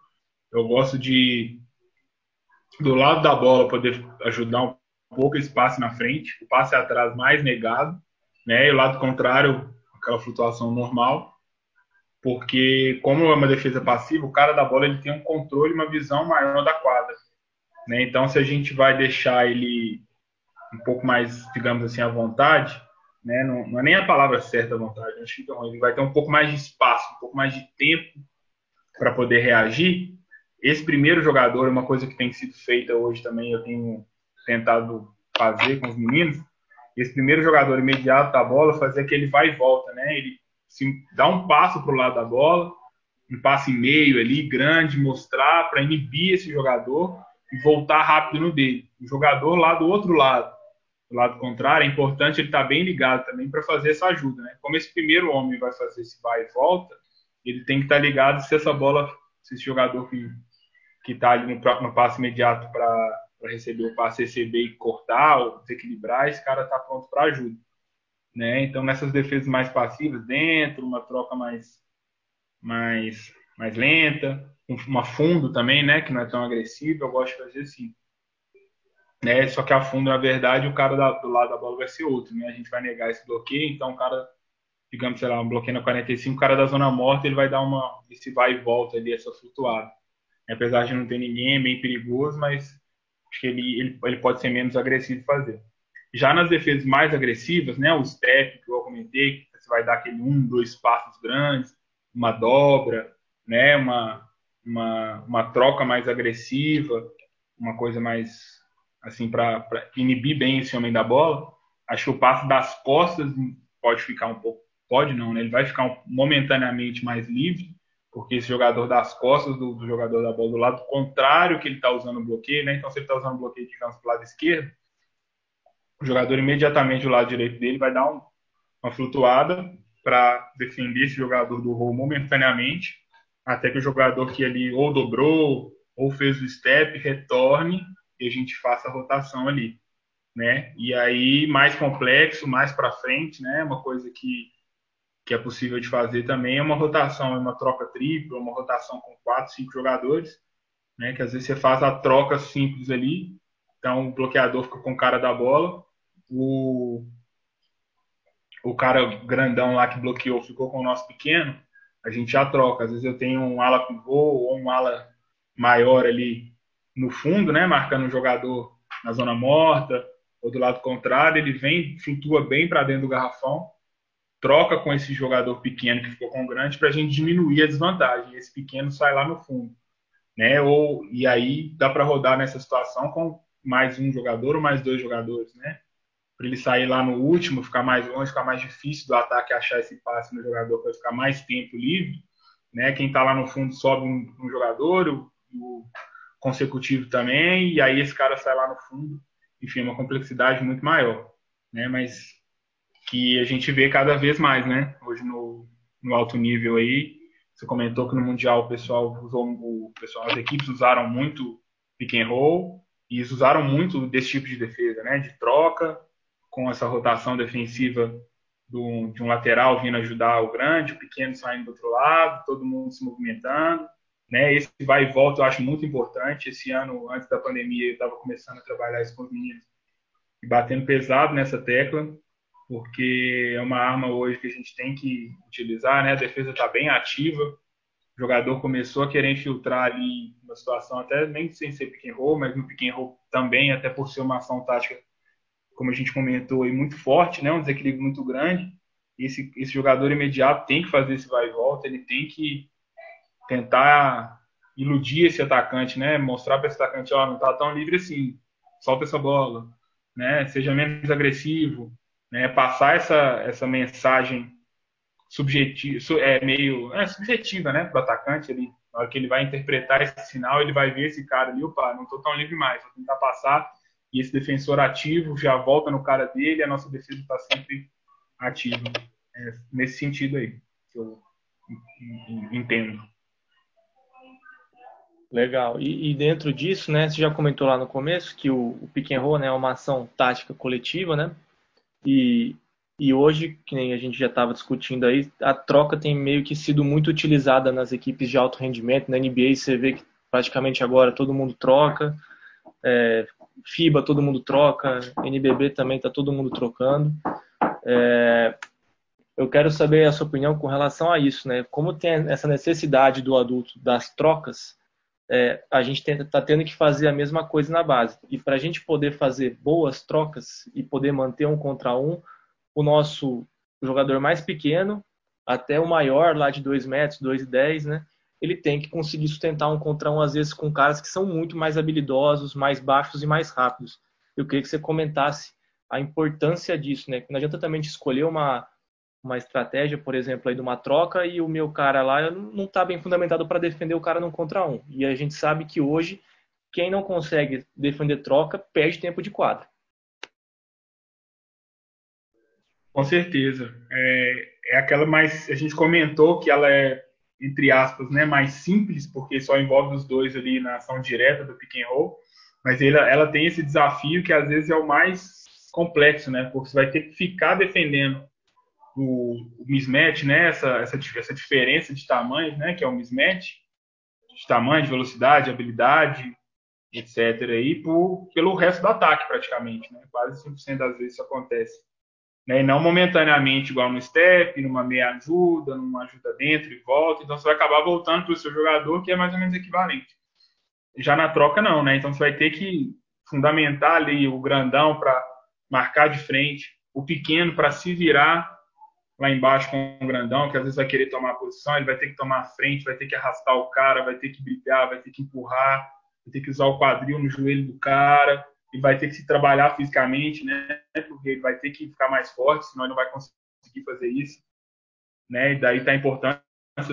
Eu gosto de do lado da bola poder ajudar um pouco esse passe na frente, o passe atrás mais negado, né, e o lado contrário, aquela flutuação normal, porque como é uma defesa passiva, o cara da bola ele tem um controle, uma visão maior da quadra, né? Então se a gente vai deixar ele um pouco mais, digamos assim, à vontade, né? Não, não, é nem a palavra certa à vontade, acho que ele vai ter um pouco mais de espaço, um pouco mais de tempo para poder reagir. Esse primeiro jogador é uma coisa que tem sido feita hoje também, eu tenho tentado fazer com os meninos. Esse primeiro jogador imediato da bola, fazer aquele vai e volta, né? Ele se dá um passo para o lado da bola, um passe meio ali, grande, mostrar para inibir esse jogador e voltar rápido no dele. O jogador lá do outro lado do lado contrário, é importante ele estar bem ligado também para fazer essa ajuda. Né? Como esse primeiro homem vai fazer esse vai e volta, ele tem que estar tá ligado se essa bola, se esse jogador que que está ali no, no passe imediato para receber o passe, receber e cortar ou desequilibrar, esse cara está pronto para ajuda. Né? Então, nessas defesas mais passivas, dentro, uma troca mais, mais, mais lenta, uma fundo também, né? que não é tão agressiva, eu gosto de fazer assim. Né? Só que a fundo, na verdade, o cara da, do lado da bola vai ser outro. Né? A gente vai negar esse bloqueio, então o cara digamos, sei lá, um bloqueio na 45, o cara da zona morta, ele vai dar uma, esse vai e volta ali, essa flutuada. Apesar de não ter ninguém, é bem perigoso, mas acho que ele, ele, ele pode ser menos agressivo fazer. Já nas defesas mais agressivas, né, o step que eu comentei, que você vai dar aquele um, dois passos grandes, uma dobra, né, uma, uma, uma troca mais agressiva, uma coisa mais assim para inibir bem esse homem da bola. Acho que o passo das costas pode ficar um pouco pode não, né? Ele vai ficar momentaneamente mais livre, porque esse jogador das costas do, do jogador da bola do lado contrário que ele está usando o bloqueio, né? Então, se ele está usando o bloqueio, digamos, para o lado esquerdo, o jogador imediatamente do lado direito dele vai dar um, uma flutuada para defender esse jogador do rol momentaneamente, até que o jogador que ali ou dobrou ou fez o step retorne e a gente faça a rotação ali, né? E aí mais complexo, mais para frente, né? Uma coisa que que é possível de fazer também é uma rotação, é uma troca tripla, uma rotação com quatro, cinco jogadores, né? Que às vezes você faz a troca simples ali, então o bloqueador fica com o cara da bola, o o cara grandão lá que bloqueou ficou com o nosso pequeno, a gente já troca. Às vezes eu tenho um ala pivô ou um ala maior ali no fundo, né, marcando o jogador na zona morta, ou do lado contrário, ele vem, flutua bem para dentro do garrafão troca com esse jogador pequeno que ficou com o grande para a gente diminuir a desvantagem. Esse pequeno sai lá no fundo, né? Ou e aí dá para rodar nessa situação com mais um jogador ou mais dois jogadores, né? Para ele sair lá no último, ficar mais longe, ficar mais difícil do ataque achar esse passe no jogador para ficar mais tempo livre, né? Quem está lá no fundo sobe um, um jogador, o, o consecutivo também, e aí esse cara sai lá no fundo. Enfim, uma complexidade muito maior, né? Mas que a gente vê cada vez mais, né? Hoje no, no alto nível aí, você comentou que no mundial o pessoal usou, o pessoal, as equipes usaram muito pick and roll e eles usaram muito desse tipo de defesa, né? De troca com essa rotação defensiva do, de um lateral vindo ajudar o grande, o pequeno saindo do outro lado, todo mundo se movimentando, né? Esse vai e volta eu acho muito importante. Esse ano, antes da pandemia, eu estava começando a trabalhar isso com os meninos e batendo pesado nessa tecla porque é uma arma hoje que a gente tem que utilizar, né? A defesa está bem ativa, o jogador começou a querer infiltrar ali uma situação até nem sem ser pick and roll, mas no pick and roll também, até por ser uma ação tática, como a gente comentou, e muito forte, né? Um desequilíbrio muito grande. Esse, esse jogador imediato tem que fazer esse vai e volta, ele tem que tentar iludir esse atacante, né? Mostrar para esse atacante, ó, não tá tão livre assim, solta essa bola, né? Seja menos agressivo, né, passar essa, essa mensagem subjetiva, é meio é, subjetiva né, para o atacante. Ele, na hora que ele vai interpretar esse sinal, ele vai ver esse cara ali, opa, não estou tão livre mais, vou tentar passar. E esse defensor ativo já volta no cara dele, a nossa defesa está sempre ativa. É, nesse sentido aí, que eu entendo. Legal. E, e, dentro disso, né, você já comentou lá no começo que o, o pick and roll né, é uma ação tática coletiva, né? E, e hoje, que nem a gente já estava discutindo aí, a troca tem meio que sido muito utilizada nas equipes de alto rendimento. Na NBA você vê que praticamente agora todo mundo troca, é, FIBA todo mundo troca, NBB também está todo mundo trocando. É, eu quero saber a sua opinião com relação a isso, né? Como tem essa necessidade do adulto das trocas, é, a gente está tendo que fazer a mesma coisa na base. E para a gente poder fazer boas trocas e poder manter um contra um, o nosso jogador mais pequeno até o maior, lá de 2 metros, 2,10, né? Ele tem que conseguir sustentar um contra um, às vezes, com caras que são muito mais habilidosos, mais baixos e mais rápidos. Eu queria que você comentasse a importância disso, né? Não adianta também escolher uma, uma estratégia, por exemplo, aí de uma troca e o meu cara lá não está bem fundamentado para defender o cara no contra um. E a gente sabe que hoje quem não consegue defender troca perde tempo de quadra. Com certeza. É, é aquela mais. A gente comentou que ela é entre aspas, né, mais simples, porque só envolve os dois ali na ação direta do pick and roll, mas ela, ela tem esse desafio que às vezes é o mais complexo, né, porque você vai ter que ficar defendendo o, o mismatch, né, essa, essa, essa diferença de tamanhos, né, que é o mismatch, de tamanho, de velocidade, habilidade, etc. aí, por, pelo resto do ataque praticamente, né, quase 100% das vezes isso acontece né? E não momentaneamente igual no step, numa meia ajuda, numa ajuda dentro e volta. Então você vai acabar voltando para o seu jogador, que é mais ou menos equivalente. Já na troca, não, né? Então você vai ter que fundamentar ali o grandão para marcar de frente, o pequeno para se virar lá embaixo com o grandão, que às vezes vai querer tomar posição, ele vai ter que tomar a frente, vai ter que arrastar o cara, vai ter que brigar, vai ter que empurrar, vai ter que usar o quadril no joelho do cara ele vai ter que se trabalhar fisicamente, né? Porque ele vai ter que ficar mais forte, senão ele não vai conseguir fazer isso, né? E daí está a importância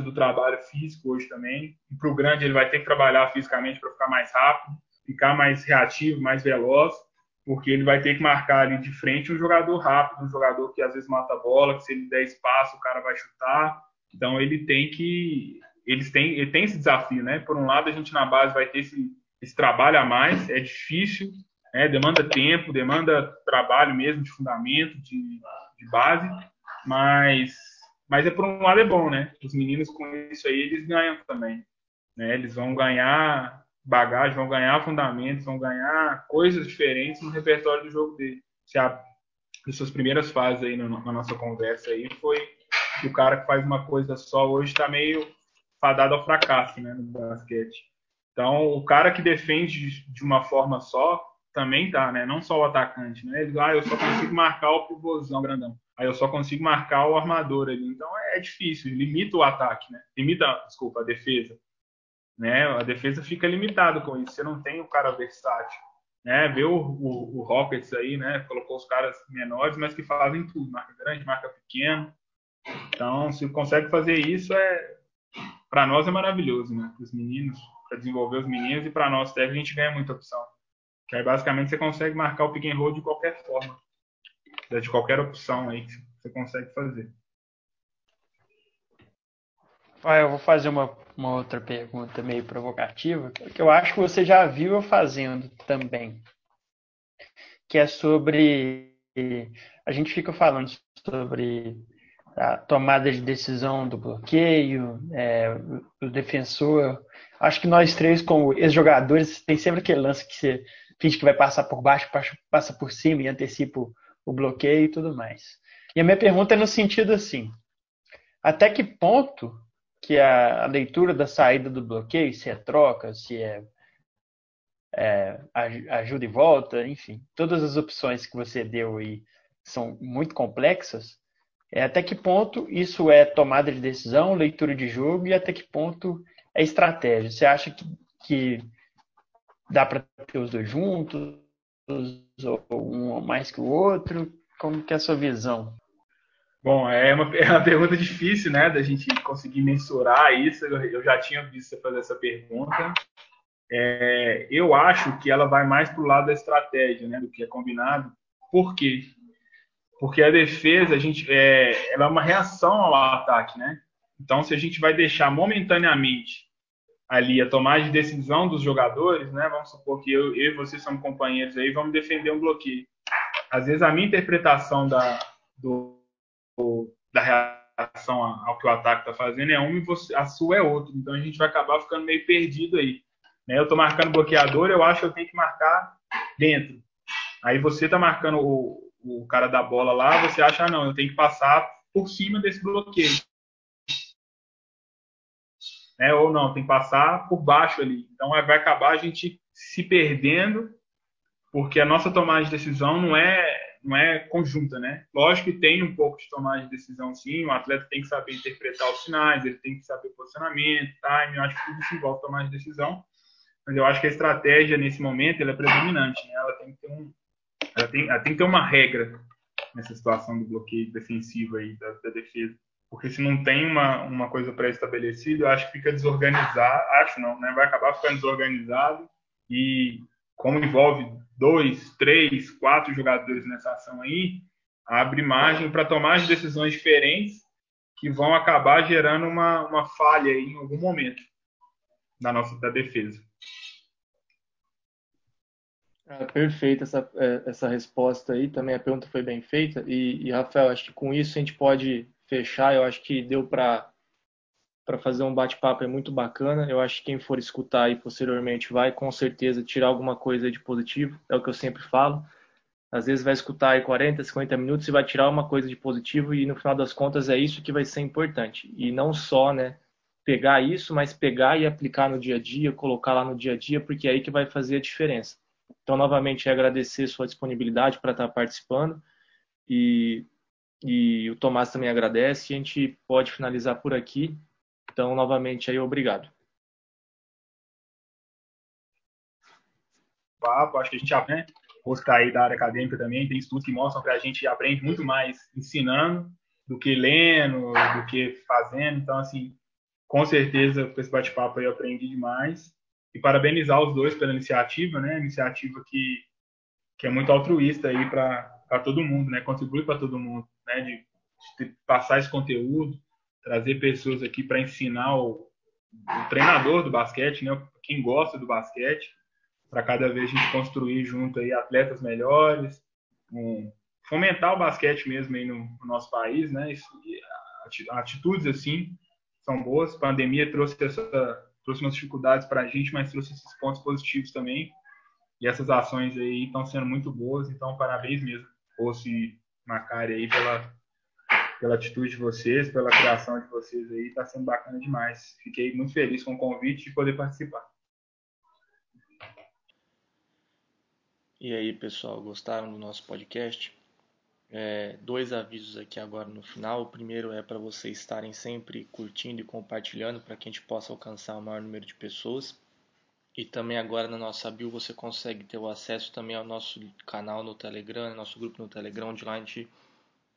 do trabalho físico hoje também. E o grande ele vai ter que trabalhar fisicamente para ficar mais rápido, ficar mais reativo, mais veloz, porque ele vai ter que marcar ali de frente um jogador rápido, um jogador que às vezes mata a bola, que se ele der espaço o cara vai chutar. Então ele tem que eles têm, ele tem esse desafio, né? Por um lado a gente na base vai ter esse, esse trabalho a mais, é difícil, né? demanda tempo, demanda trabalho mesmo de fundamento, de, de base, mas, mas é por um lado é bom, né? Os meninos com isso aí eles ganham também, né? Eles vão ganhar bagagem, vão ganhar fundamentos, vão ganhar coisas diferentes no repertório do jogo dele. Se a, as suas primeiras fases aí na nossa conversa aí foi o cara que faz uma coisa só hoje está meio fadado ao fracasso, né, no basquete. Então, o cara que defende de uma forma só, também tá, né? Não só o atacante, né? Ele, ah, eu só consigo marcar o pivôzão grandão. Aí eu só consigo marcar o armador ali. Então é difícil, limita o ataque, né? Limita, desculpa, a defesa. Né? A defesa fica limitada com isso. Você não tem o cara versátil. Né? Vê o, o, o Rockets aí, né? Colocou os caras menores, mas que fazem tudo. Marca grande, marca pequeno. Então, se consegue fazer isso, é para nós é maravilhoso, né? Para os meninos, para desenvolver os meninos e para nós, até a gente ganha muita opção. Que aí basicamente você consegue marcar o pick and roll de qualquer forma. De qualquer opção aí que você consegue fazer. Ah, eu vou fazer uma, uma outra pergunta meio provocativa, que eu acho que você já viu eu fazendo também. Que é sobre. A gente fica falando sobre a tomada de decisão do bloqueio, é, o defensor. Acho que nós três, como ex-jogadores, tem sempre aquele lance que você finge que vai passar por baixo, passa por cima e antecipa o bloqueio e tudo mais. E a minha pergunta é no sentido assim: até que ponto que a, a leitura da saída do bloqueio, se é troca, se é, é ajuda e volta, enfim, todas as opções que você deu aí são muito complexas. É, até que ponto isso é tomada de decisão, leitura de jogo e até que ponto é estratégia? Você acha que, que dá para ter os dois juntos, ou um mais que o outro? Como que é a sua visão? Bom, é uma, é uma pergunta difícil, né, da gente conseguir mensurar isso. Eu, já tinha visto você fazer essa pergunta. É, eu acho que ela vai mais para o lado da estratégia, né, do que é combinado. Por quê? Porque a defesa, a gente, é, ela é uma reação ao ataque, né? Então, se a gente vai deixar momentaneamente ali a tomada de decisão dos jogadores, né? Vamos supor que eu, eu e você somos companheiros aí, vamos defender um bloqueio. Às vezes a minha interpretação da, do, da reação ao que o ataque está fazendo é uma e você, a sua é outra. Então a gente vai acabar ficando meio perdido aí. Né? Eu estou marcando bloqueador, eu acho que eu tenho que marcar dentro. Aí você está marcando o, o cara da bola lá, você acha, ah, não, eu tenho que passar por cima desse bloqueio né? Ou não, tem que passar por baixo ali. Então vai acabar a gente se perdendo, porque a nossa tomada de decisão não é não é conjunta, né? Lógico que tem um pouco de tomada de decisão, sim. O atleta tem que saber interpretar os sinais, ele tem que saber posicionamento, time. Eu acho que tudo isso envolve tomada de decisão. Mas eu acho que a estratégia nesse momento ela é predominante, né? Ela tem que ter um, ela tem, ela tem que ter uma regra nessa situação do bloqueio defensivo aí da, da defesa porque se não tem uma, uma coisa pré-estabelecida, eu acho que fica desorganizado, acho não, né? Vai acabar ficando desorganizado e como envolve dois, três, quatro jogadores nessa ação aí, abre margem para tomar decisões diferentes que vão acabar gerando uma, uma falha em algum momento da nossa da defesa. É, perfeita essa, é, essa resposta aí, também a pergunta foi bem feita. E, e, Rafael, acho que com isso a gente pode fechar. Eu acho que deu para para fazer um bate-papo é muito bacana. Eu acho que quem for escutar aí posteriormente vai com certeza tirar alguma coisa de positivo, é o que eu sempre falo. Às vezes vai escutar aí 40, 50 minutos e vai tirar uma coisa de positivo e no final das contas é isso que vai ser importante. E não só, né, pegar isso, mas pegar e aplicar no dia a dia, colocar lá no dia a dia, porque é aí que vai fazer a diferença. Então, novamente, agradecer sua disponibilidade para estar participando e, e o Tomás também agradece. A gente pode finalizar por aqui. Então, novamente, aí, obrigado. Papo, acho que a gente aprende. Gostar aí da área acadêmica também, tem estudos que mostram que a gente aprende muito mais ensinando do que lendo, do que fazendo. Então, assim, com certeza, com esse bate-papo eu aprendi demais. E parabenizar os dois pela iniciativa, né? Iniciativa que, que é muito altruísta aí para todo mundo, né? Contribui para todo mundo, né? De, de, passar esse conteúdo, trazer pessoas aqui para ensinar o, o, treinador do basquete, né? Quem gosta do basquete, para cada vez a gente construir junto aí atletas melhores, um, fomentar o basquete mesmo aí no, no nosso país, né? Isso, atitudes assim são boas. A pandemia trouxe essa trouxe umas dificuldades para a gente, mas trouxe esses pontos positivos também. E essas ações aí estão sendo muito boas, então parabéns mesmo, Ossi Macari aí pela pela atitude de vocês, pela criação de vocês aí, está sendo bacana demais. Fiquei muito feliz com o convite e poder participar. E aí, pessoal, gostaram do nosso podcast? É, dois avisos aqui agora no final. O primeiro é para vocês estarem sempre curtindo e compartilhando para que a gente possa alcançar o maior número de pessoas. E também agora na nossa bio você consegue ter o acesso também ao nosso canal no Telegram, nosso grupo no Telegram, onde lá a gente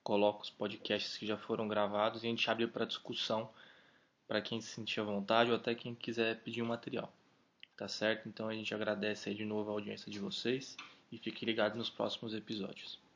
coloca os podcasts que já foram gravados e a gente abre para discussão para quem se sentir à vontade ou até quem quiser pedir um material. Tá certo? Então a gente agradece aí de novo a audiência de vocês e fiquem ligados nos próximos episódios.